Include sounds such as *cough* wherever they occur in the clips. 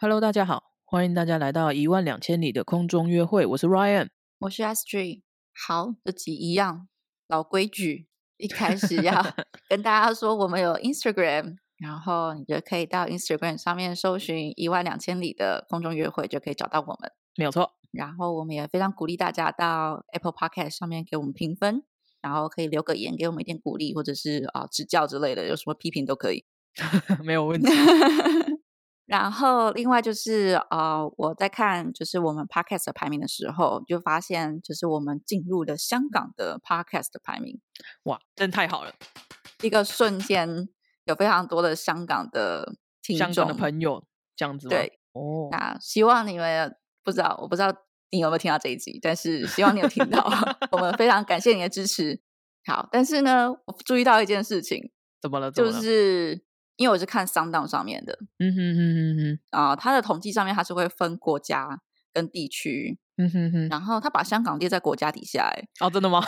Hello，大家好，欢迎大家来到一万两千里的空中约会，我是 Ryan。我是 S G。好，这集一样老规矩，一开始要 *laughs* 跟大家说，我们有 Instagram，然后你就可以到 Instagram 上面搜寻一万两千里的空中约会，就可以找到我们。没有错，然后我们也非常鼓励大家到 Apple Podcast 上面给我们评分，然后可以留个言给我们一点鼓励，或者是啊、指教之类的，有什么批评都可以。*laughs* 没有问题。*laughs* 然后另外就是呃，我在看就是我们 podcast 的排名的时候，就发现就是我们进入了香港的 podcast 的排名，哇，真太好了！一个瞬间有非常多的香港的听香众港的朋友这样子吗？对，哦，那希望你们不知道，我不知道你有没有听到这一集，但是希望你有听到，*laughs* 我们非常感谢你的支持。好，但是呢，我注意到一件事情，怎么了？就？是因为我是看 n d 上面的嗯哼哼哼哼，啊、它的统计上面它是会分国家跟地区，嗯哼哼。然后他把香港列在国家底下、欸，哦，真的吗？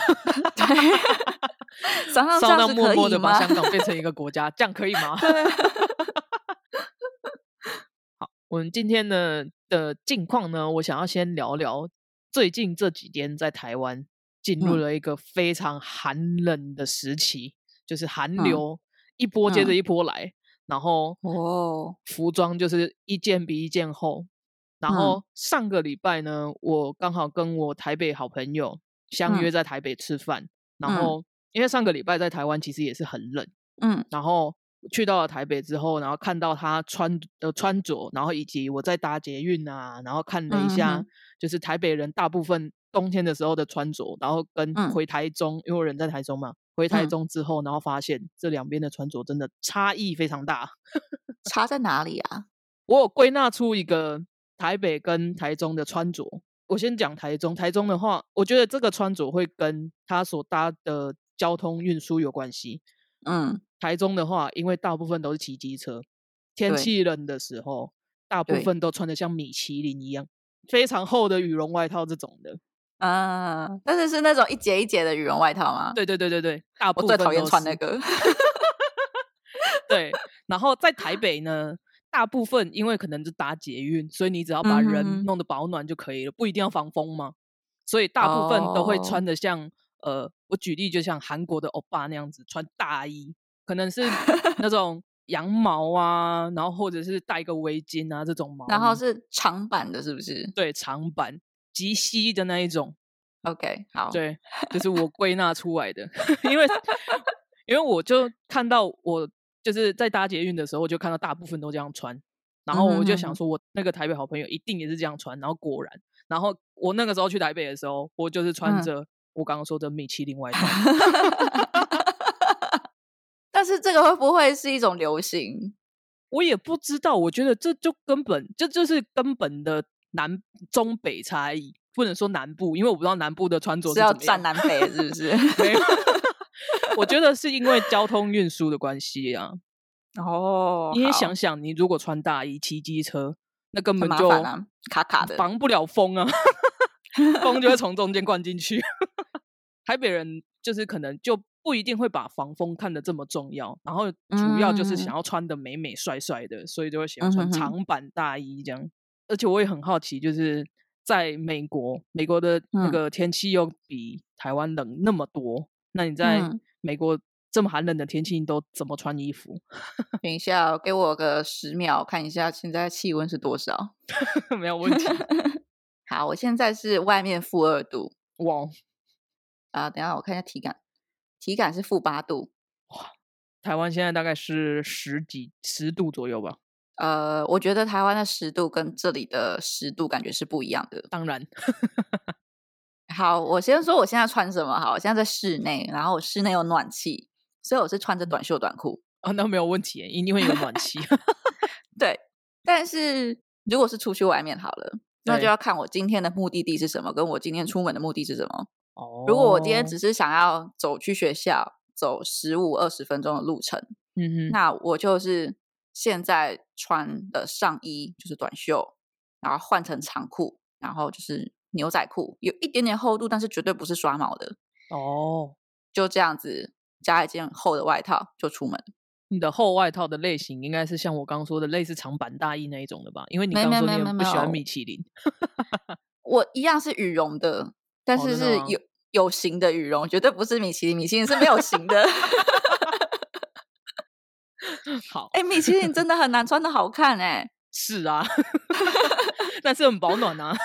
想象这烧到样子可以默默的把吗？香港变成一个国家，这样可以吗？*laughs* *laughs* 好，我们今天呢的近况呢，我想要先聊聊最近这几天在台湾进入嗯了一个非常寒冷的时期，就是寒嗯流一波接着嗯一波来，然后哦，服装就是一件比一件厚。然嗯。后上个礼拜呢，我刚好跟我台北好朋友相约嗯在台北吃饭，然嗯。后因为上个礼拜在台湾其实也是很冷，嗯。然后去到了台北之后，然后看到他穿的穿着，然后以及我在搭捷运啊，然后看了一下，嗯。就是台北人大部分冬天的时候的穿着，然后跟嗯。回台中，因为我人在台中嘛，回台嗯中之后，然后发现这两边的穿着真的差异非常大。*laughs* 差在哪里啊？我有归纳出一个台北跟台中的穿着。我先讲台中，台中的话，我觉得这个穿着会跟他所搭的交通运输有关系。嗯，台中的话，因为大部分都是骑机车，天气冷的时候，大部分都穿的像米其林一样，非常厚的羽绒外套这种的。啊，但是是那种一节一节的羽绒外套吗？对对对对对，大我部分最讨厌穿那个。对，然后在台北呢，大部分因为可能是搭捷运，所以你只要把人弄得保暖就可以了，不一定要防风嘛。所以大部分都会哦穿的像、呃，我举例就像韩国的欧巴那样子穿大衣，可能是那 *laughs* 种羊毛啊，然后或者是戴个围巾啊这种毛，然后是长版的，是不是对长版及膝的那一种。？OK，好，对，就是我归纳出来的，*laughs* 因为因为我就看到我就是在搭捷运的时候，我就看到大部分都这样穿，然后我就想说，我那个台北好朋友一定也是这样穿，然后果然，然后我那个时候去台北的时候，我就是穿嗯着我刚刚说的米其林外套，*laughs* 但是这个会不会是一种流行？我也不知道，我觉得这就根本这就是根本的南中北差异，不能说南部，因为我不知道南部的穿着是要站南北，是不是？*laughs* 没有，*laughs* 我觉得是因为交通运输的关系啊。*laughs* 哦你也想想，你如果穿大衣骑机车，那根本就啊，卡卡的。防不了风啊，风就会从中间灌进去。台北人就是可能就不一定会把防风看得这么重要，然后主要就是嗯想要穿的美美帅帅的，所以就会喜欢穿长版大衣这样。而且我也很好奇，就是在美国，美国的那嗯个天气又比台湾冷那么多，那你在嗯美国这么寒冷的天气，你都怎么穿衣服？*laughs* 等一下，给我个十秒，看一下现在气温是多少。*laughs* 没有问题。*laughs* 好，我现在是外面负二度哇，啊、等一下我看一下体感，体感是负八度。哇台湾现在大概是十几十度左右吧。呃，我觉得台湾的湿度跟这里的湿度感觉是不一样的。当然，*laughs* 好，我先说我现在穿什么。好，我现在在室内，然后我室内有暖气，所以我是穿着短袖短裤。哦，那没有问题耶，一定会有暖气。*laughs* 对，但是如果是出去外面好了，那就要看我今天的目的地是什么，跟我今天出门的目的是什么。哦如果我今天只是想要走去学校，走十五二十分钟的路程，嗯哼，那我就是现在穿的上衣就是短袖，然后换成长裤，然后就是牛仔裤，有一点点厚度，但是绝对不是刷毛的，哦，就这样子加一件厚的外套就出门。你的厚外套的类型应该是像我刚刚说的类似长版大衣那一种的吧？因为你刚刚说你不喜欢米其林。我一样是羽绒的，但是是有有型的羽绒，绝对不是米其林，米其林是没有型的。*laughs* *laughs* 好，哎、米其林真的很难穿的好看哎、*laughs* 是啊，*laughs* 但是很保暖啊。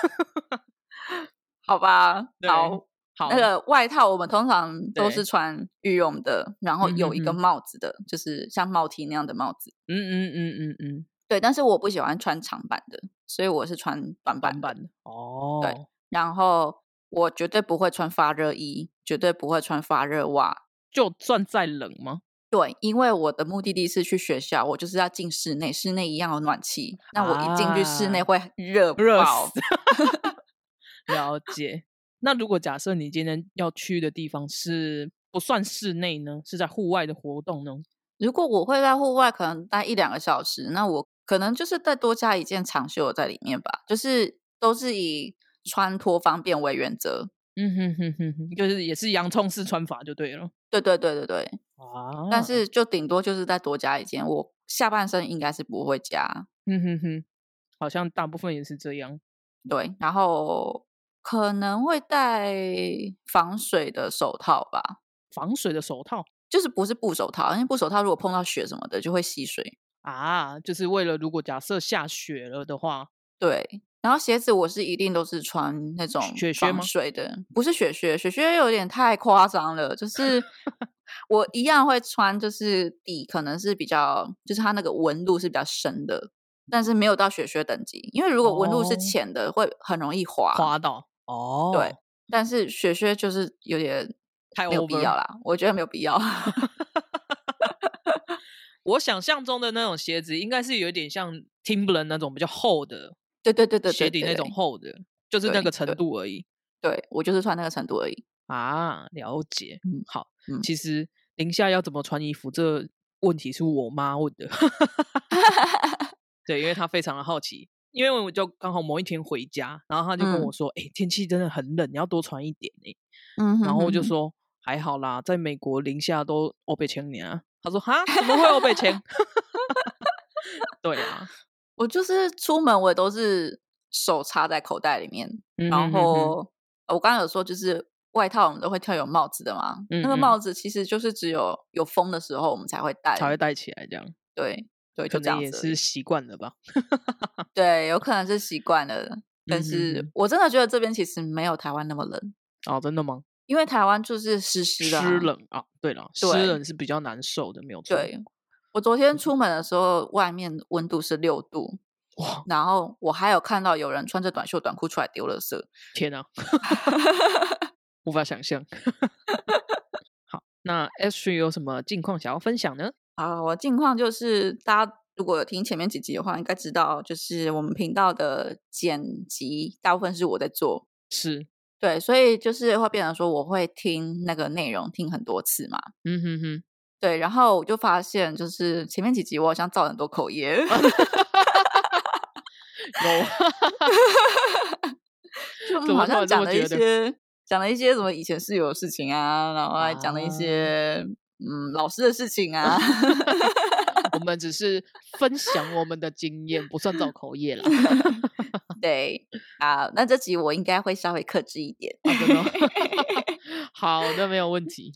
好吧，好，好，那个外套我们通常都是穿羽绒的，然后有一个帽子的，就是像帽 T 那样的帽子。嗯嗯嗯嗯嗯，对，但是我不喜欢穿长版的，所以我是穿短版版的哦。对然后我绝对不会穿发热衣，绝对不会穿发热袜。就算再冷吗？对，因为我的目的地是去学校，我就是要进室内，室内一样有暖气。那我一进去室内啊会热热爆死。*laughs* 了解。那如果假设你今天要去的地方是不算室内呢，是在户外的活动呢？如果我会在户外可能待一两个小时，那我可能就是再多加一件长袖在里面吧，就是都是以穿脱方便为原则。嗯哼哼哼哼，就是也是洋葱式穿法就对了对对对对对，啊。但是就顶多就是再多加一件，我下半身应该是不会加。嗯哼哼，好像大部分也是这样。对，然后可能会戴防水的手套吧，防水的手套就是不是布手套，因为布手套如果碰到雪什么的就会吸水。啊，就是为了如果假设下雪了的话，对，然后鞋子我是一定都是穿那种防雪靴吗水的，不是雪靴，雪靴有点太夸张了。就是我一样会穿，就是底可能是比较，就是它那个纹路是比较深的，但是没有到雪靴等级，因为如果纹路是哦浅的，会很容易滑。滑到哦。对，但是雪靴就是有点太没有必要啦，我觉得没有必要。*laughs* *laughs* 我想象中的那种鞋子，应该是有点像 Timberland 那种比较厚的对对对对对鞋底那种厚的，就是那对个程度而已对我就是穿那个程度而已。啊。了解，嗯好，嗯其实零下要怎么穿衣服，这个问题是我妈问的。*laughs* 对，因为她非常的好奇，因为我就刚好某一天回家，然后她就跟我嗯说：“哎、天气真的很冷，你要多穿一点然后我就说：“还好啦，在美国零下都欧北千年啊。”她说：“哈，怎么会欧北千？” *laughs* 对啊，我就是出门我也都是手插在口袋里面，嗯然哼哼哼后呃我刚刚有说就是外套我们都会挑有帽子的嘛，那个帽子其实就是只有有风的时候我们才会戴，才会戴起来这样，对对，可就这能也是。习惯了吧。*laughs* 对，有可能是习惯了，但是我真的觉得这边其实没有台湾那么冷，哦，真的吗？因为台湾就是湿湿的、啊，湿冷啊，对了，湿冷是比较难受的，没有错。对，我昨天出门的时候，外面温度是六度，哇，然后我还有看到有人穿着短袖短裤出来丢垃圾。天啊，*laughs* 无法想象。*laughs* 好，那 S 3有什么近况想要分享呢？啊，我近况就是大家如果有听前面几集的话，应该知道，就是我们频道的剪辑大部分是我在做，是，对，所以就是会变成说我会听那个内容听很多次嘛，嗯哼哼，对，然后我就发现就是前面几集我好像造很多口业，*laughs* 有，*laughs* 就好像讲了一些讲了一些什么以前室友的事情啊，然后还讲了一啊些、嗯老师的事情啊，*laughs* 我们只是分享我们的经验，不算造口业啦。*laughs* 对啊，那这集我应该会稍微克制一点。*laughs* 好的，没有问题。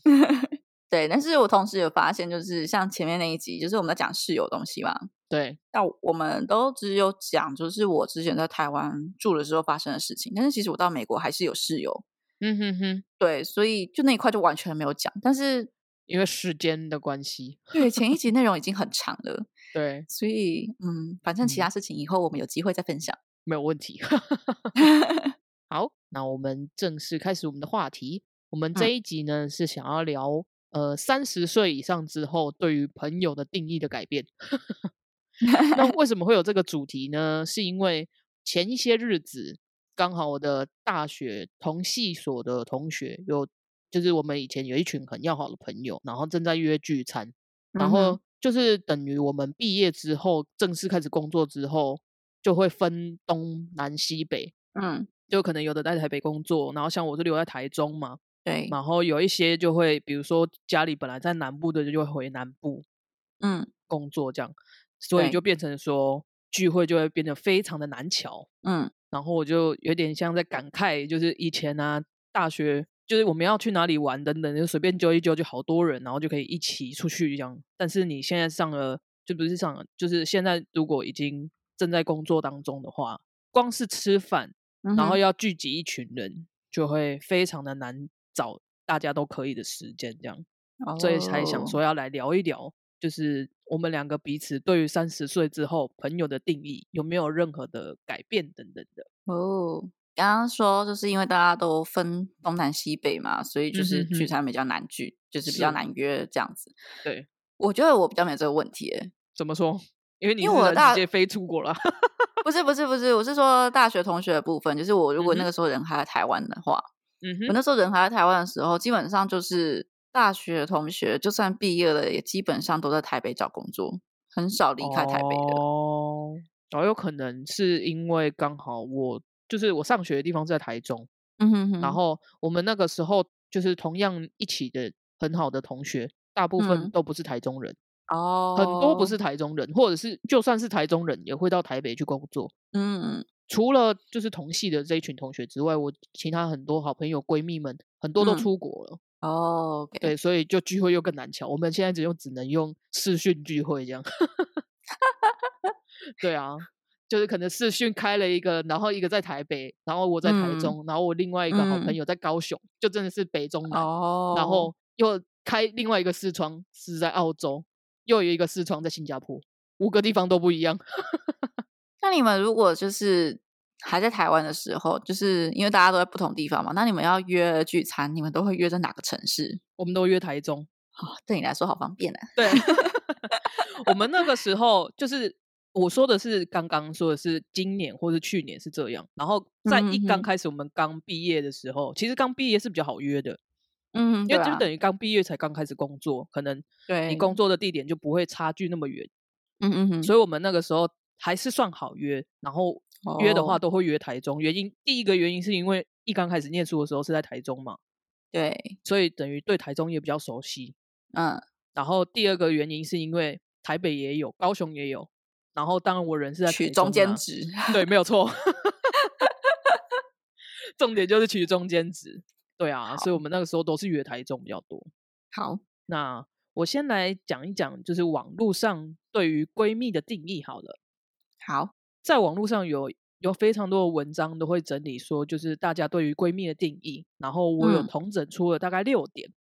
对，但是我同时有发现，就是像前面那一集，就是我们在讲室友东西嘛，对，那我们都只有讲，就是我之前在台湾住的时候发生的事情，但是其实我到美国还是有室友，嗯哼哼，对，所以就那一块就完全没有讲。但是因为时间的关系，对前一集内容已经很 *laughs* 长了，对，所以嗯，反正其他事情以后我们有机会再分享。没有问题。*laughs* 好，那我们正式开始我们的话题。我们这嗯一集呢、是想要聊呃三十岁以上之后对于朋友的定义的改变。*laughs* 那为什么会有这个主题呢？是因为前一些日子刚好我的大学同系所的同学有，就是我们以前有一群很要好的朋友，然后正在约聚餐，然嗯后就是等于我们毕业之后正式开始工作之后，就会分东南西北，嗯，就可能有的在台北工作，然后像我是留在台中嘛，对，然后有一些就会，比如说家里本来在南部的就会回南部，嗯。工作这样，所以就变成说聚会就会变得非常的难瞧。嗯然后我就有点像在感慨，就是以前啊，大学就是我们要去哪里玩等等，就随便揪一揪就好多人，然后就可以一起出去这样。但是你现在上了，就不是上了，就是现在如果已经正在工作当中的话，光是吃饭，然后要聚集一群人，就会非常的难找大家都可以的时间这样。所以才想哦说要来聊一聊，就是我们两个彼此对于三十岁之后朋友的定义有没有任何的改变等等的。哦，刚刚说就是因为大家都分东南西北嘛，所以就是聚餐比较难聚，就是比较难约这样子。对，我觉得我比较没有这个问题耶，怎么说？因为你因是直接飞出国了。*laughs* 不是不是不是，我是说大学同学的部分，就是我如果那个时候人还在台湾的话，嗯哼，我那时候人还在台湾的时候，基本上就是大学同学，就算毕业了，也基本上都在台北找工作，很少离开台北的。哦，哦，有可能是因为刚好我就是我上学的地方是在台中，嗯哼哼，然后我们那个时候就是同样一起的很好的同学，大部分嗯都不是台中人。哦，很多不是台中人，或者是就算是台中人，也会到台北去工作。嗯除了就是同系的这一群同学之外，我其他很多好朋友、闺蜜们很多都嗯出国了，哦对，所以就聚会又更难瞧。我们现在只用只能用视讯聚会这样。*laughs* 对啊，就是可能视讯开了一个，然后一个在台北，然后我在台嗯中，然后我另外一个好朋嗯友在高雄，就真的是北中南。哦，然后又开另外一个视窗是在澳洲，又有一个视窗在新加坡，五个地方都不一样。*laughs* 那你们如果就是还在台湾的时候，就是因为大家都在不同地方嘛，那你们要约聚餐，你们都会约在哪个城市？我们都约台中，啊、对你来说好方便啊。对，*laughs* 我们那个时候就是我说的是刚刚说的是今年或是去年是这样，然后在一刚开始我们刚毕业的时候，其实刚毕业是比较好约的，嗯，因为就等于刚毕业才刚开始工作，可能对。你工作的地点就不会差距那么远，嗯嗯哼，所以。我们那个时候还是算好约，然后约的话哦都会约台中。原因第一个原因是因为一刚开始念书的时候是在台中嘛，对，所以等于对台中也比较熟悉。嗯然后第二个原因是因为台北也有，高雄也有，然后当然我人是在取中间值。对，没有错。*laughs* 重点就是取中间值，对啊，所以我们那个时候都是约台中比较多。好，那我先来讲一讲，就是网络上对于闺蜜的定义好了。好，在网络上有有非常多的文章都会整理说，就是大家对于闺蜜的定义，然后我有嗯统整出了大概六点。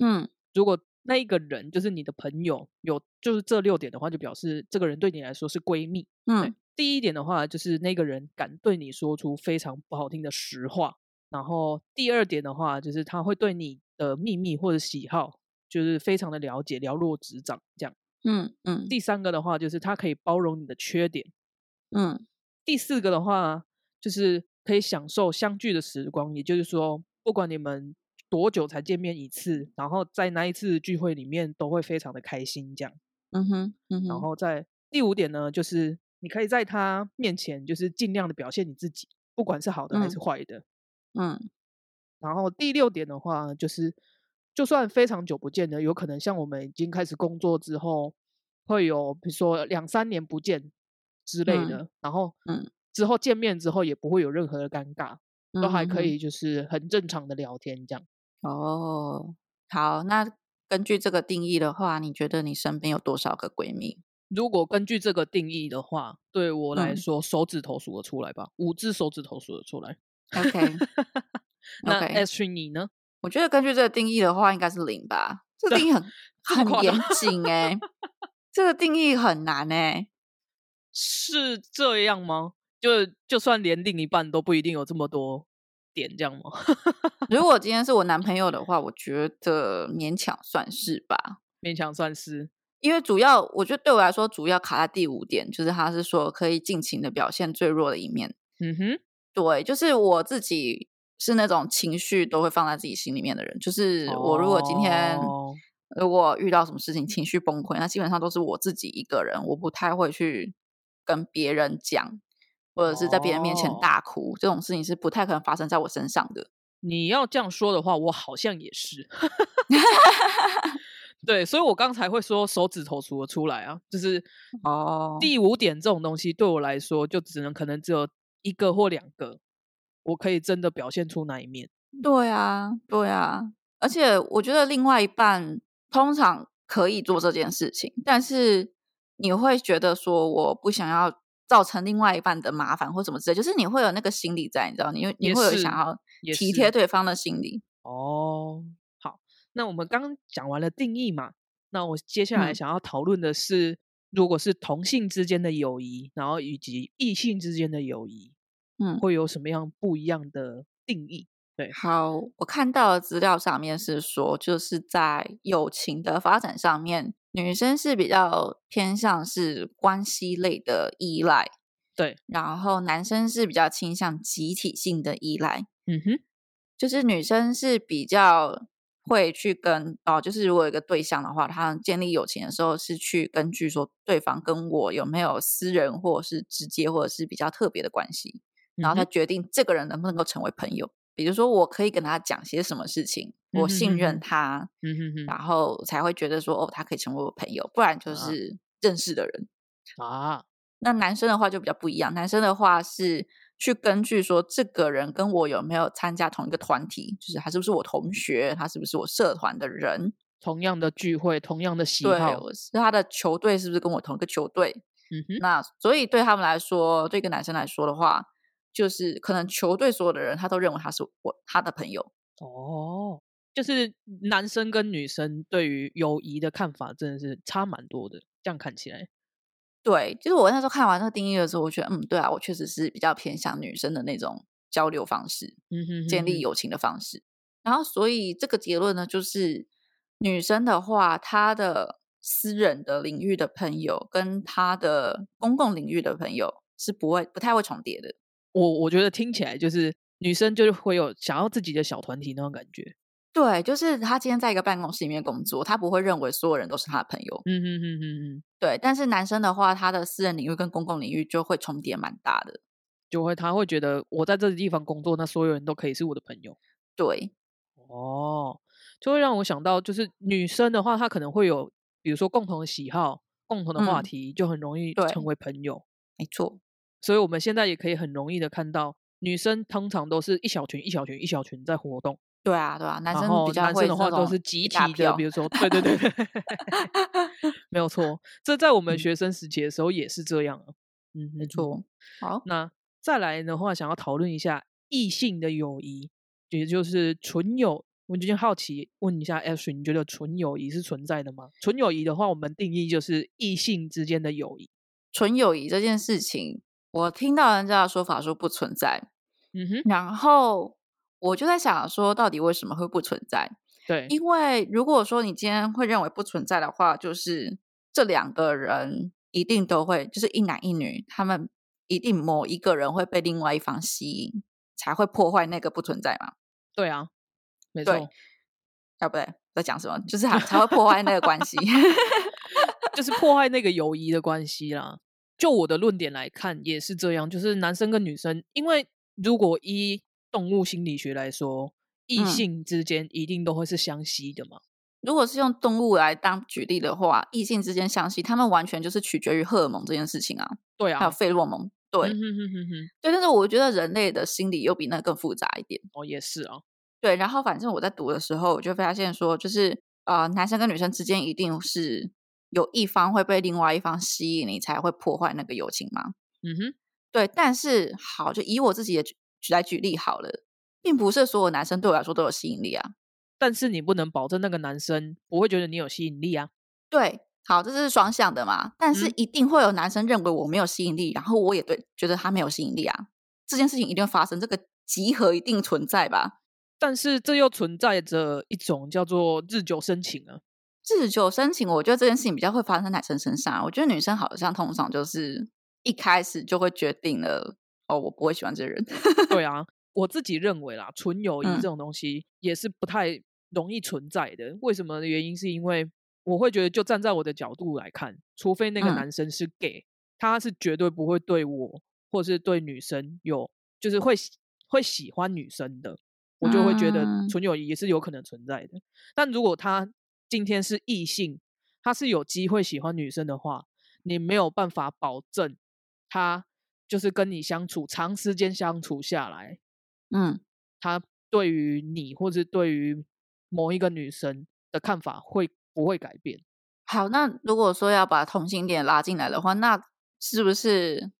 嗯如果那一个人就是你的朋友有就是这六点的话，就表示这个人对你来说是闺蜜。嗯第一点的话，就是那个人敢对你说出非常不好听的实话。然后第二点的话，就是他会对你的秘密或者喜好，就是非常的了解，了若指掌这样。嗯嗯第三个的话，就是他可以包容你的缺点。嗯第四个的话，就是可以享受相聚的时光，也就是说，不管你们多久才见面一次，然后在那一次聚会里面都会非常的开心这样。嗯哼嗯哼，然后在第五点呢，就是你可以在他面前就是尽量的表现你自己，不管是好的还是嗯坏的。嗯然后第六点的话，就是就算非常久不见的，有可能像我们已经开始工作之后，会有比如说两三年不见之类嗯的，然后嗯之后见面之后也不会有任何的尴尬，都还可以就是很正常的聊天这样。哦，好，那根据这个定义的话，你觉得你身边有多少个闺蜜？如果根据这个定义的话，对我来嗯说，手指头数得出来吧，五只手指头数得出来。OK，那群你呢？我觉得根据这个定义的话，应该是零吧。这个定义很很严张谨哎、这个定义很难哎、是这样吗？就就算连另一半都不一定有这么多点，这样吗？*laughs* 如果今天是我男朋友的话，我觉得勉强算是吧。勉强算是。因为主要，我觉得对我来说，主要卡在第五点，就是他是说可以尽情的表现最弱的一面。嗯哼，对，就是我自己是那种情绪都会放在自己心里面的人。就是我如果今天哦如果遇到什么事情情绪崩溃，那基本上都是我自己一个人，我不太会去跟别人讲，或者是在别人面前哦大哭，这种事情是不太可能发生在我身上的。你要这样说的话，我好像也是。*laughs* 对，所以我刚才会说手指头数得出来啊，就是哦，第五点这种东西对我来说，就只能可能只有一个或两个，我可以真的表现出那一面。对啊，对啊，而且我觉得另外一半通常可以做这件事情，但是你会觉得说我不想要造成另外一半的麻烦或什么之类，就是你会有那个心理在，你知道，你你会有想要体贴对方的心理。哦，好，那我们刚刚讲完了定义嘛，那我接下来想要讨论的是，如果是同性之间的友谊，然后以及异性之间的友谊，嗯，会有什么样不一样的定义？对，好，我看到的资料上面是说，就是在友情的发展上面，女生是比较偏向是关系类的依赖，对，然后男生是比较倾向集体性的依赖，嗯哼，就是女生是比较会去跟哦，就是如果有一个对象的话，他建立友情的时候是去根据说对方跟我有没有私人或者是直接或者是比较特别的关系，然后他决定这个人能不能够成为朋友。比如说，我可以跟他讲些什么事情，我信任他，嗯哼哼，然后才会觉得说，哦，他可以成为我朋友，不然就是认识的人啊。那男生的话就比较不一样，男生的话是去根据说，这个人跟我有没有参加同一个团体，就是他是不是我同学，他是不是我社团的人，同样的聚会，同样的喜好，是他的球队是不是跟我同一个球队？嗯哼，那所以对他们来说，对一个男生来说的话。就是可能球队所有的人，他都认为他是我他的朋友哦。就是男生跟女生对于友谊的看法真的是差蛮多的。这样看起来，对，就是我那时候看完那个定义的时候，我觉得嗯，对啊，我确实是比较偏向女生的那种交流方式，嗯哼，建立友情的方式。然后，所以这个结论呢，就是女生的话，她的私人的领域的朋友跟她的公共领域的朋友是不会不太会重叠的。我我觉得听起来就是女生就是会有想要自己的小团体那种感觉。对，就是他今天在一个办公室里面工作，他不会认为所有人都是他的朋友。嗯嗯嗯嗯嗯。对，但是男生的话，他的私人领域跟公共领域就会重叠蛮大的，就会他会觉得我在这个地方工作，那所有人都可以是我的朋友。对，哦，就会让我想到，就是女生的话，她可能会有，比如说共同的喜好、共同的话题，就很容易成为朋友。没错。所以我们现在也可以很容易的看到，女生通常都是一小群一小群一小群在活动。对啊，对啊，男生比较男生的话都是集体的，比如说，对对对，*laughs* 没有错。这在我们学生时期的时候也是这样啊。嗯，没错。好，那再来的话，想要讨论一下异性的友谊，也就是纯友。我就好奇问一下 Ash，你觉得纯友谊是存在的吗？纯友谊的话，我们定义就是异性之间的友谊。纯友谊这件事情。我听到人家的说法说不存在，嗯哼，然后我就在想说，到底为什么会不存在？对，因为如果说你今天会认为不存在的话，就是这两个人一定都会，就是一男一女，他们一定某一个人会被另外一方吸引，才会破坏那个不存在嘛？对啊，没错，啊不对，在讲什么？就是才才会破坏那个关系，*laughs* 就是破坏那个友谊的关系啦。就我的论点来看，也是这样。就是男生跟女生，因为如果依动物心理学来说，异性之间一定都会是相吸的嘛。如果是用动物来当举例的话，异性之间相吸，他们完全就是取决于荷尔蒙这件事情啊。对啊，还有费洛蒙。对，对。但是我觉得人类的心理又比那更复杂一点。哦，也是啊。对，然后反正我在读的时候，我就发现说，就是呃，男生跟女生之间一定是。有一方会被另外一方吸引，你才会破坏那个友情吗？嗯哼，对。但是好，就以我自己的举来举例好了，并不是所有男生对我来说都有吸引力啊。但是你不能保证那个男生不会觉得你有吸引力啊。对，好，这是双向的嘛。但是一定会有男生认为我没有吸引力，然后我也对觉得他没有吸引力啊。这件事情一定会发生，这个集合一定存在吧？但是这又存在着一种叫做日久生情啊。日久生情，我觉得这件事情比较会发生在男生身上。我觉得女生好像通常就是一开始就会决定了，哦，我不会喜欢这个人。*laughs* 对啊，我自己认为啦，纯友谊这种东西也是不太容易存在的。为什么的原因是因为我会觉得，就站在我的角度来看，除非那个男生是 gay，他是绝对不会对我或是对女生有，就是会会喜欢女生的，我就会觉得纯友谊也是有可能存在的。但如果他今天是异性，他是有机会喜欢女生的话，你没有办法保证他就是跟你相处长时间相处下来，嗯，他对于你或者对于某一个女生的看法会不会改变？好，那如果说要把同性恋拉进来的话，那是不是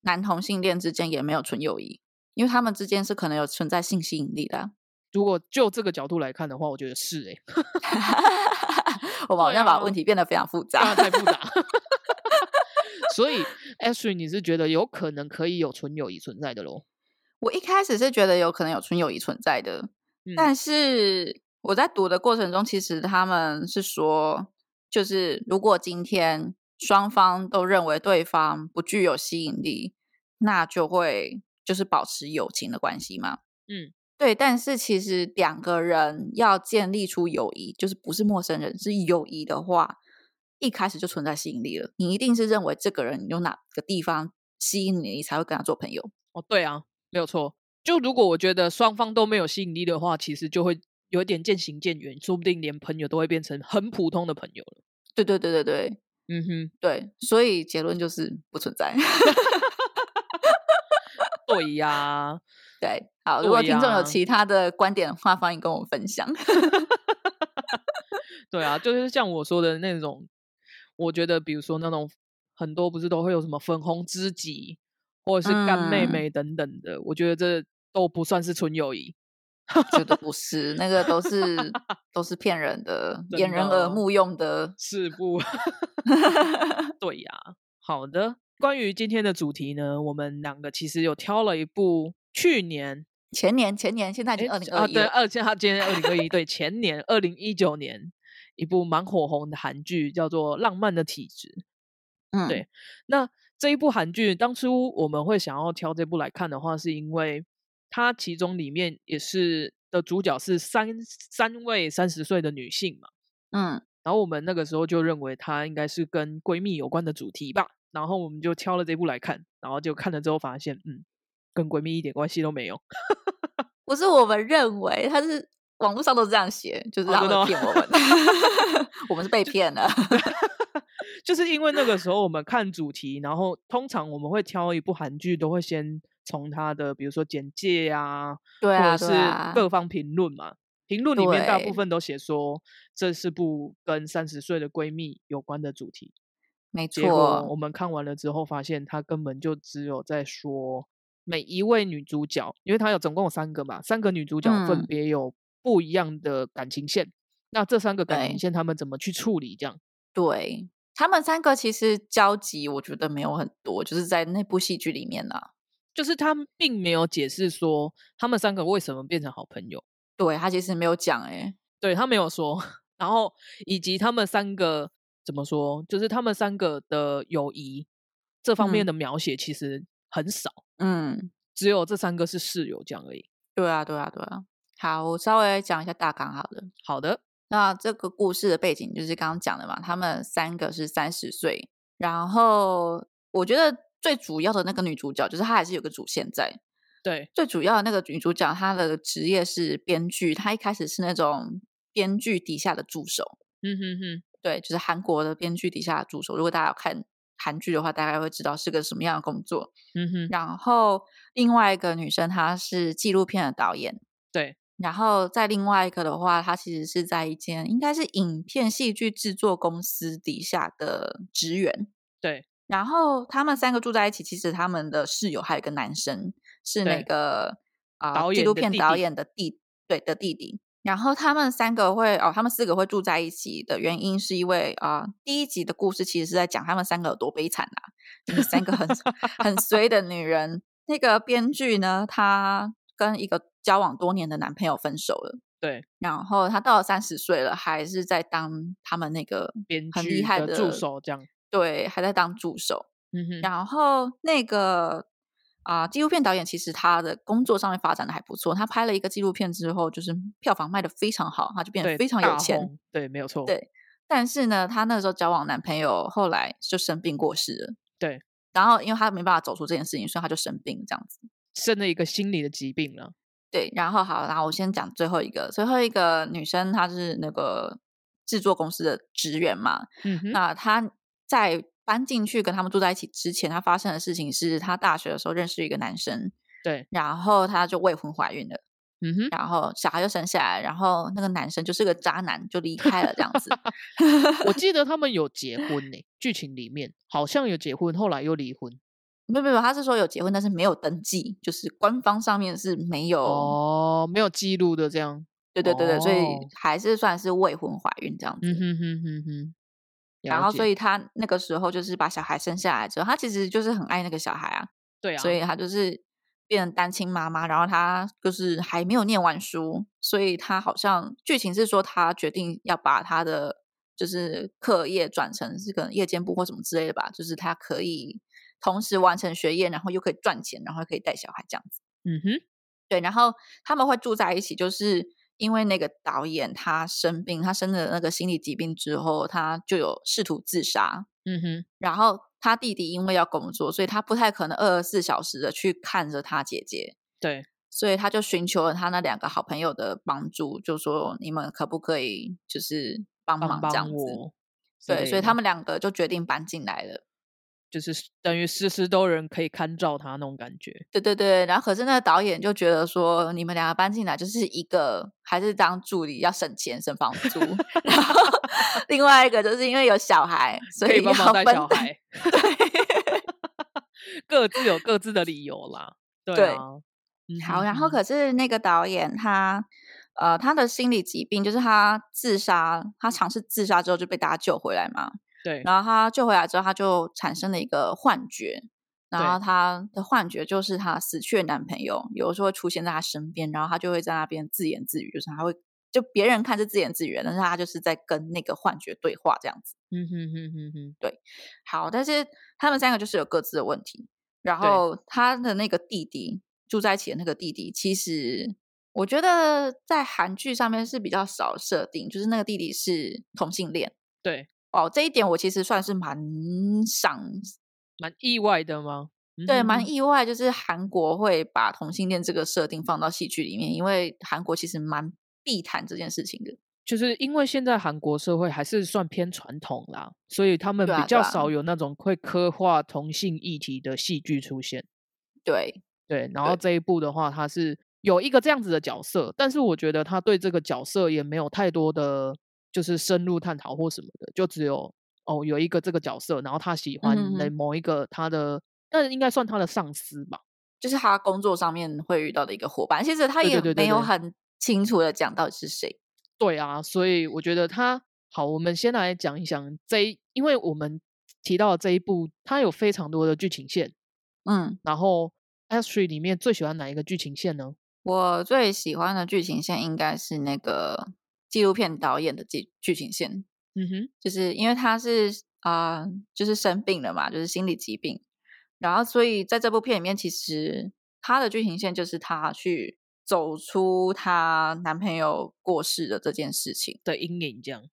男同性恋之间也没有纯友谊？因为他们之间是可能有存在性吸引力的啊。如果就这个角度来看的话，我觉得是 *laughs* 诶、我们好对像把啊问题变得非常复杂。太复杂。*laughs* 所以 Ashley，你是觉得有可能可以有纯友谊存在的咯？我一开始是觉得有可能有纯友谊存在的，嗯但是我在读的过程中，其实他们是说，就是如果今天双方都认为对方不具有吸引力，那就会就是保持友情的关系嘛。嗯，对。但是其实两个人要建立出友谊，就是不是陌生人，是友谊的话，一开始就存在吸引力了。你一定是认为这个人有哪个地方吸引你，你才会跟他做朋友。哦，对啊，没有错。就如果我觉得双方都没有吸引力的话，其实就会有一点渐行渐远，说不定连朋友都会变成很普通的朋友了。对对对对对嗯哼，对，所以结论就是不存在。*laughs* 对呀、*laughs* 对，好，如果听众有其他的观点的话，欢迎跟我们分享。*laughs* 对啊，就是像我说的那种，我觉得比如说那种很多不是都会有什么粉红知己或者是干妹嗯妹等等的，我觉得这都不算是纯友谊。绝对不是，那个都是 *laughs* 都是骗人的，掩人耳目用的。是不？对呀，好的。关于今天的主题呢，我们两个其实有挑了一部去年前年前年，现在已经诶啊，对，二零二一对。二现他今天二零二一，*laughs* 对，前年二零一九年一部蛮火红的韩剧，叫做《浪漫的体质》。嗯，对那这一部韩剧，当初我们会想要挑这部来看的话，是因为它其中里面也是的主角是三三位三十岁的女性嘛，嗯，然后我们那个时候就认为它应该是跟闺蜜有关的主题吧，然后我们就挑了这部来看，然后就看了之后发现，嗯，跟闺蜜一点关系都没有。*laughs* 不是我们认为，他是网络上都这样写，就是他们骗我们，*laughs* *laughs* 我们是被骗了。就是因为那个时候我们看主题，然后通常我们会挑一部韩剧，都会先从它的比如说简介啊，对啊，或者是各方评论嘛。评论里面大部分都写说这是部跟三十岁的闺蜜有关的主题。没结果我错，们看完了之后，发现他根本就只有在说每一位女主角，因为她有总共有三个嘛，三个女主角分嗯。别有不一样的感情线。那这三个感情对。线，他们怎么去处理？这样？对他们三个其实交集，我觉得没有很多，就是在那部戏剧里面呢、就是他们并没有解释说他们三个为什么变成好朋友，对他其实没有讲哎、对他没有说，*laughs* 然后以及他们三个怎么说，就是他们三个的友谊这方面嗯的描写其实很少，嗯，只有这三个是室友这样而已。对啊，对啊，对啊。好，我稍微讲一下大纲好了。好的，那这个故事的背景就是刚刚讲的嘛，他们三个是三十岁，然后我觉得最主要的那个女主角，就是她还是有个主线在。对，最主要的那个女主角，她的职业是编剧，她一开始是那种编剧底下的助手，嗯哼哼，对，就是韩国的编剧底下的助手。如果大家有看韩剧的话，大概会知道是个什么样的工作。嗯哼，然后另外一个女生，她是纪录片的导演。对，然后在另外一个的话，她其实是在一间应该是影片戏剧制作公司底下的职员。对，然后他们三个住在一起，其实他们的室友还有一个男生，是那对个啊、导纪录片导演的弟弟演的弟对的弟弟。然后他们三个会哦，他们四个会住在一起的原因，是因为啊、第一集的故事其实是在讲他们三个有多悲惨啊，就是三个很 *laughs* 很衰的女人。那个编剧呢，她跟一个交往多年的男朋友分手了，对，然后她到了三十岁了，还是在当他们那个编很剧厉害的助手这样。对，还在当助手。嗯哼，然后那个啊、纪录片导演其实他的工作上面发展的还不错，他拍了一个纪录片之后，就是票房卖的非常好，他就变得，非常有钱。红，对，没有错。对但是呢，他那时候交往男朋友后来就生病过世了。对，然后因为他没办法走出这件事情，所以他就生病这样子。生了一个心理的疾病了。对，然后好，然后我先讲最后一个，最后一个女生她是那个制作公司的职员嘛。嗯哼，那她在搬进去跟他们住在一起之前，他发生的事情是他大学的时候认识一个男生，对，然后他就未婚怀孕了，嗯哼，然后小孩就生下来，然后那个男生就是个渣男，就离开了这样子。*laughs* 我记 *laughs* 得他们有结婚呢，剧情里面好像有结婚，后来又离婚。没有没有，他是说有结婚，但是没有登记，就是官方上面是没有哦，没有记录的这样。对对对对，所以哦还是算是未婚怀孕这样子。嗯哼哼哼哼。然后，所以以他那个时候就是把小孩生下来之后，他其实就是很爱那个小孩啊，对啊，所以他就是变成单亲妈妈。然后他就是还没有念完书，所以他好像剧情是说他决定要把他的就是课业转成是可能夜间部或什么之类的吧，就是他可以同时完成学业，然后又可以赚钱，然后又可以带小孩这样子。嗯哼，对，然后他们会住在一起，就是因为那个导演他生病，他生了那个心理疾病之后，他就有试图自杀。嗯哼，然后他弟弟因为要工作，所以他不太可能二十四小时的去看着他姐姐，对，所以他就寻求了他那两个好朋友的帮助，就说你们可不可以就是帮帮帮忙这样子？我。对，所以他们们两个就决定搬进来了。就是等于时时都有人可以看照他那种感觉。对对对，然后可是那个导演就觉得说，你们两个搬进来就是一个还是当助理要省钱省房租，*laughs* 然后 *laughs* 另外一个就是因为有小孩，所以要分带小孩，*laughs* 各自有各自的理由啦。对对啊，嗯好，然后可是那个导演他呃他的心理疾病就是他自杀，他尝试自杀之后就被大家救回来嘛，对，然后他救回来之后，他就产生了一个幻觉，然后对他的幻觉就是他死去的男朋友有的时候会出现在他身边，然后他就会在那边自言自语，就是他会就别人看是自言自语，但是他就是在跟那个幻觉对话这样子。嗯哼哼哼哼，对好，但是他们三个就是有各自的问题，然后他的那个弟弟住在一起的那个弟弟，其实我觉得在韩剧上面是比较少设定，就是那个弟弟是同性恋。对，哦，这一点我其实算是蛮赏蛮意外的吗？嗯对，蛮意外，就是韩国会把同性恋这个设定放到戏剧里面，因为韩国其实蛮避谈这件事情的。就是因为现在韩国社会还是算偏传统啦，所以他们比较少有那种会刻画同性议题的戏剧出现。对，对，然后这一部的话，他是有一个这样子的角色，但是我觉得他对这个角色也没有太多的就是深入探讨或什么的，就只有哦有一个这个角色，然后他喜欢的某一个他的，那应该算他的上司吧？就是他工作上面会遇到的一个伙伴，其实他也没有很清楚的讲到底是谁。对啊，所以我觉得他好，我们先来讲一讲这一，因为我们提到的这一部，它有非常多的剧情线，嗯，然后 Three 里面最喜欢哪一个剧情线呢？我最喜欢的剧情线应该是那个纪录片导演的剧剧情线，嗯哼，就是因为他是啊、呃就是生病了嘛，就是心理疾病，然后所以在这部片里面，其实他的剧情线就是他去走出她男朋友过世的这件事情。的阴影这样，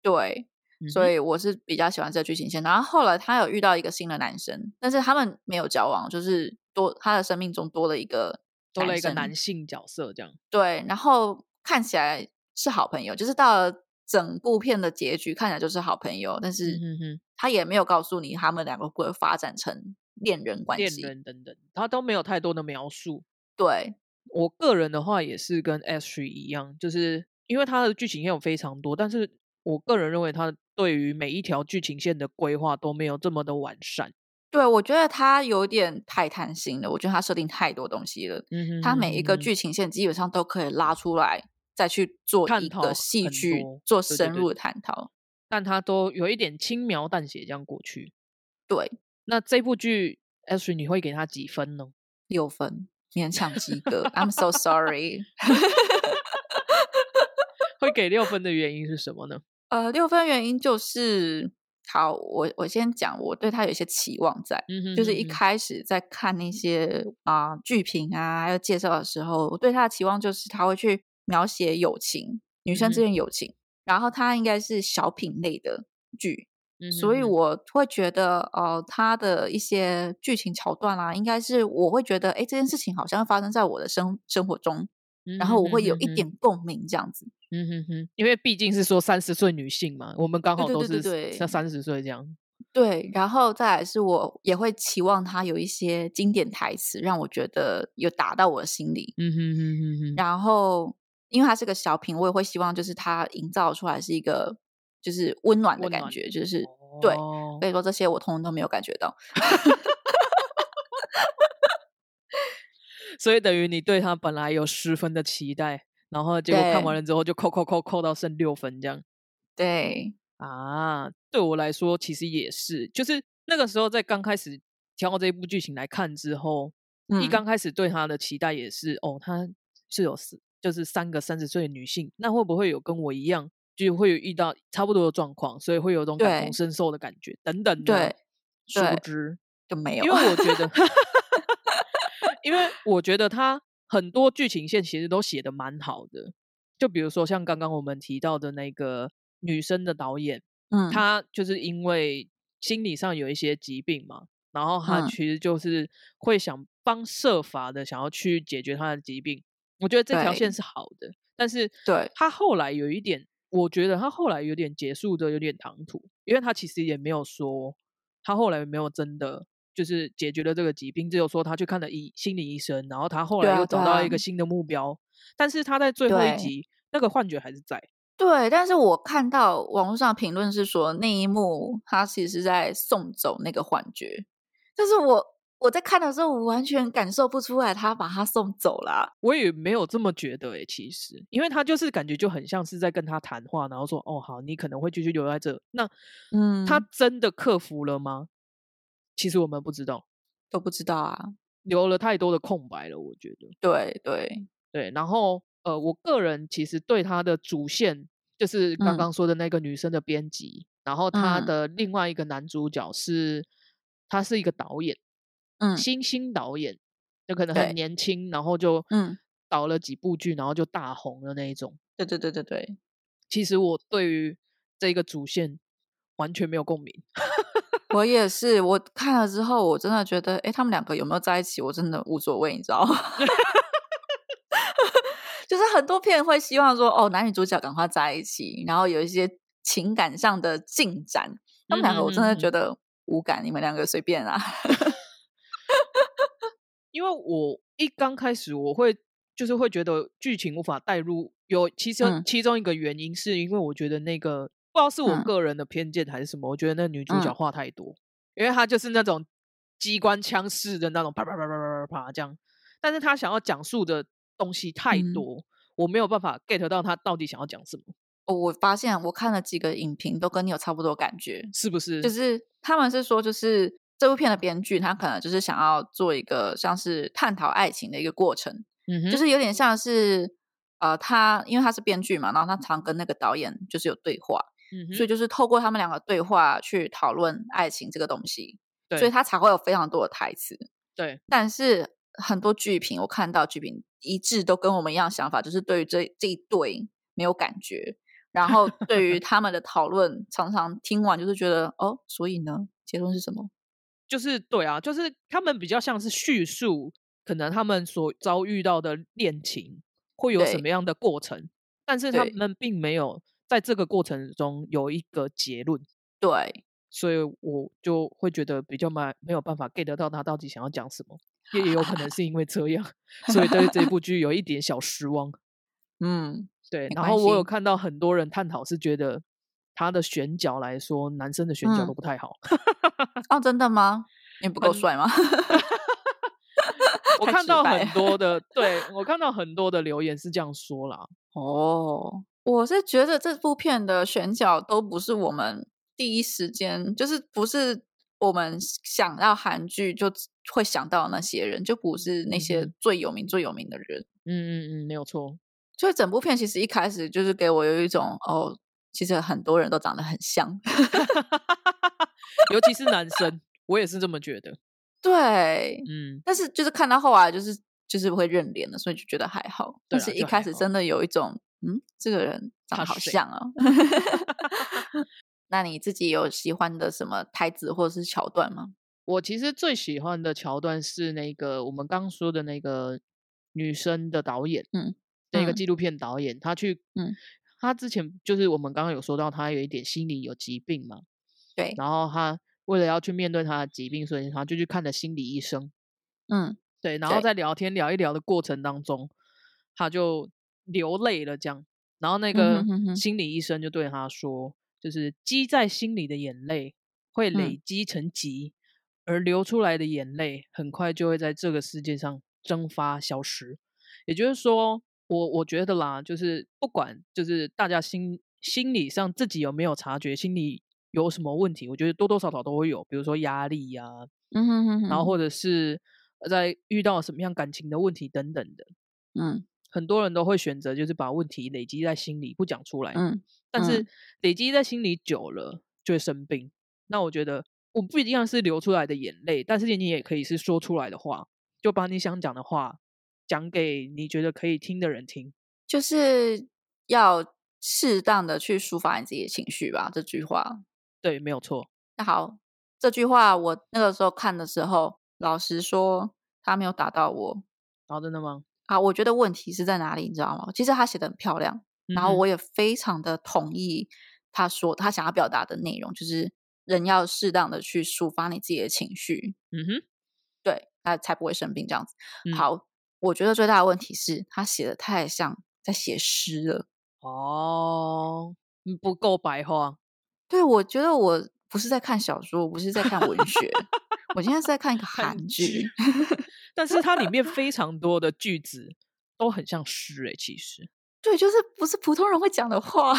对，嗯所以我是比较喜欢这个剧情线。然后后来他有遇到一个新的男生，但是他们没有交往，就是多他的生命中多了一个多了一个男性角色这样。对，然后看起来是好朋友，就是到了整部片的结局看起来就是好朋友，但是嗯哼哼他也没有告诉你他们两个会发展成恋人关系恋。人等等，他都没有太多的描述。对，我个人的话也是跟 S 一样，就是因为他的剧情线有非常多，但是我个人认为他对于每一条剧情线的规划都没有这么的完善。对，我觉得他有点太贪心了，我觉得他设定太多东西了。嗯哼他每一个剧情线基本上都可以拉出来，再去做一探讨个戏剧，做深入的探讨。但他都有一点轻描淡写这样过去。对，那这部剧 S 你会给他几分呢？六分勉强及格。I'm so *laughs* sorry。*laughs* 会给六分的原因是什么呢？呃，六分原因就是，好，我我先讲，我对他有一些期望在，嗯哼就是一开始在看那些啊、剧评啊，还有介绍的时候，我对他的期望就是他会去描写友情，女生之间友情，然后它应该是小品类的剧，嗯所以我会觉得，呃，它的一些剧情桥段啊，应该是我会觉得，哎，这件事情好像发生在我的生生活中，然后我会有一点共鸣这样子。嗯哼哼，因为毕竟是说三十岁女性嘛，我们刚好都是像三十岁这样。对，然后再来是我也会期望他有一些经典台词，让我觉得有打到我的心里。嗯哼哼哼哼。然后，因为它是个小品，我也会希望就是它营造出来是一个就是温暖的感觉，就是对。所以说这些我通通都没有感觉到。*laughs* 所以等于你对他本来有十分的期待，然后结果看完了之后就扣扣扣扣到剩六分这样。对。啊，对我来说其实也是，就是那个时候在刚开始挑这一部剧情来看之后，一刚开始对他的期待也是，哦，他是有四，就是三个三十岁的女性，那会不会有跟我一样，就会有遇到差不多的状况，所以会有种感同身受的感觉等等的。对，殊不知就没有，因为我觉得，*laughs* 因为我觉得他很多剧情线其实都写的蛮好的，就比如说像刚刚我们提到的那个。女生的导演，嗯，她就是因为心理上有一些疾病嘛，然后她其实就是会想方设法的想要去解决她的疾病。我觉得这条线是好的，但是对。他后来有一点，我觉得他后来有点结束的有点唐突，因为他其实也没有说，他后来没有真的就是解决了这个疾病，只有说他去看了医心理医生，然后他后来又找到一个新的目标，但是他在最后一集那个幻觉还是在。对，但是我看到网络上评论是说那一幕他其实是在送走那个幻觉，但是我我在看的时候，我完全感受不出来他把他送走了。我也没有这么觉得诶，其实，因为他就是感觉就很像是在跟他谈话，然后说哦好，你可能会继续留在这。那嗯，他真的克服了吗？其实我们不知道，都不知道啊，留了太多的空白了。我觉得，对对对，然后。呃，我个人其实对他的主线就是刚刚说的那个女生的编辑，然后他的另外一个男主角是，他是一个导演，嗯，新兴导演，就可能很年轻，然后就嗯导了几部剧，然后就大红的那一种。对对对对对，其实我对于这个主线完全没有共鸣。*laughs* 我也是，我看了之后，我真的觉得，哎，他们两个有没有在一起，我真的无所谓，你知道吗？*laughs* 就是很多片会希望说，哦，男女主角赶快在一起，然后有一些情感上的进展。他们两个我真的觉得无感，你们两个随便啊。因为我一刚开始我会就是会觉得剧情无法带入，有其实其中一个原因是因为我觉得那个不知道是我个人的偏见还是什么，我觉得那女主角话太多，因为她就是那种机关枪式的那种啪啪啪啪啪啪啪这样，但是她想要讲述的。东西太多，我没有办法 get 到她到底想要讲什么。哦，我发现我看了几个影评，都跟你有差不多感觉，是不是？就是他们是说，就是这部片的编剧他可能就是想要做一个像是探讨爱情的一个过程，嗯，就是有点像是呃，他因为他是编剧嘛，然后他常跟那个导演就是有对话，嗯，所以就是透过他们两个对话去讨论爱情这个东西，对，所以他才会有非常多的台词，对，但是。很多剧评，我看到剧评一致都跟我们一样想法，就是对于这这一对没有感觉。然后对于 *laughs* 他们的讨论，常常听完就是觉得哦，所以呢，结论是什么？就是对啊，就是他们比较像是叙述，可能他们所遭遇到的恋情会有什么样的过程，但是他们并没有在这个过程中有一个结论。对，所以我就会觉得比较没没有办法 get 到他到底想要讲什么。也有可能是因为这样，所以对这部剧有一点小失望。*laughs* 嗯，对。然后我有看到很多人探讨，是觉得他的选角来说，男生的选角都不太好。哦，真的吗？你不够帅吗？*laughs* 我看到很多的，对我 *laughs* 看到很多的留言是这样说啦。哦，我是觉得这部片的选角都不是我们第一时间，就是不是。我们想到韩剧就会想到那些人，就不是那些最有名、最有名的人。嗯嗯嗯，没有错。所以整部片其实一开始就是给我有一种哦，其实很多人都长得很像，*laughs* 尤其是男生，我也是这么觉得。*laughs* 对，嗯。但是就是看到后来，就是就是会认脸了，所以就觉得还好。但是一开始真的有一种，嗯，这个人长得好像啊。*laughs* 那你自己有喜欢的什么台词或者是桥段吗？我其实最喜欢的桥段是那个我们刚说的那个女生的导演，嗯，的一个嗯纪录片导演，他去，嗯，他之前就是我们刚刚有说到，他有一点心理有疾病嘛，对，然后他为了要去面对他的疾病，所以他就去看了心理医生。嗯对，然后在聊天聊一聊的过程当中，他就流泪了，这样。然后那嗯个心理医生就对他说，就是积在心里的眼泪会累嗯积成疾，而流出来的眼泪很快就会在这个世界上蒸发消失。也就是说，我我觉得啦，就是不管就是大家心心理上自己有没有察觉心理有什么问题，我觉得多多少少都会有，比如说压力呀、嗯哼哼哼，然后或者是呃在遇到什么样感情的问题等等的，嗯。很多人都会选择就是把问题累积在心里不讲出来，嗯但是嗯。累积在心里久了就会生病。那我觉得我不一定要是流出来的眼泪，但是你也可以是说出来的话，就把你想讲的话讲给你觉得可以听的人听。就是要适当的去抒发你自己的情绪吧。这句话，对，没有错。那好，这句话我那个时候看的时候，老实说，他没有打到我然后真的吗？啊。我觉得问题是在哪里，你知道吗？其实他写的很漂亮，然后我也非常的同意他说他想要表达的内容，就是人要适当的去抒发你自己的情绪，嗯哼，对，那才不会生病这样子。嗯好，我觉得最大的问题是他写的太像在写诗了。哦，嗯不够白话。对，我觉得我不是在看小说，我不是在看文学，我今天是在看一个韩剧。*laughs* 但是它里面非常多的句子都很像诗诶，其实。对，就是不是普通人会讲的话。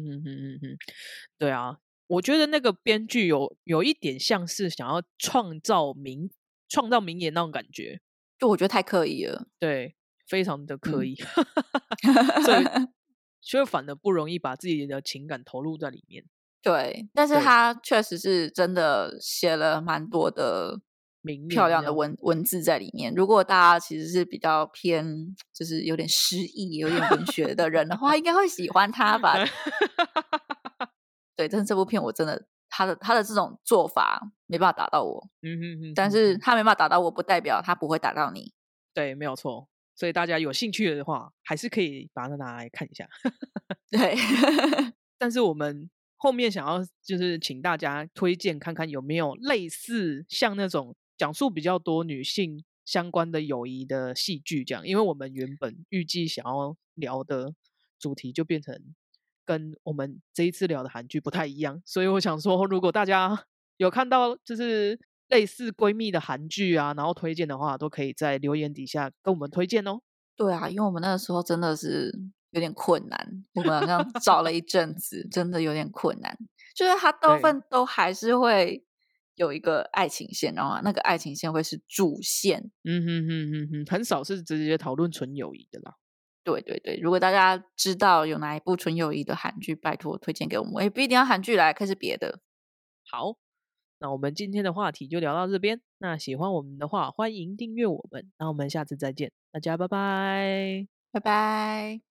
*laughs* 对啊，我觉得那个编剧有有一点像是想要创造名创造名言那种感觉，就我觉得太刻意了。对，非常的刻嗯意，*laughs* 所以反而不容易把自己的情感投入在里面。对，但是对他确实是真的写了蛮多的明漂亮的文文字在里面。如果大家其实是比较偏，就是有点诗意、有点文学的人的话，应该会喜欢他吧？*laughs* 对，但是这部片我真的，他的他的这种做法没办法打到我，嗯哼哼，但是他没办法打到我，不代表他不会打到你。对，没有错。所以大家有兴趣的话，还是可以把它拿来看一下。*laughs* 对，*laughs* 但是我们后面想要就是请大家推荐看看有没有类似像那种讲述比较多女性相关的友谊的戏剧这样，因为我们原本预计想要聊的主题就变成跟我们这一次聊的韩剧不太一样，所以我想说，如果大家有看到就是类似闺蜜的韩剧啊，然后推荐的话，都可以在留言底下跟我们推荐哦。对啊，因为我们那个时候真的是有点困难，我们好像找了一阵子，真的有点困难。就是它大部分都还是会有一个爱情线，然后那个爱情线会是主线。嗯哼哼哼哼，很少是直接讨论纯友谊的啦。对对对，如果大家知道有哪一部纯友谊的韩剧，拜托推荐给我们，也不一定要韩剧来，可以是别的。好，那我们今天的话题就聊到这边。那喜欢我们的话，欢迎订阅我们。那我们下次再见，大家拜拜。拜拜。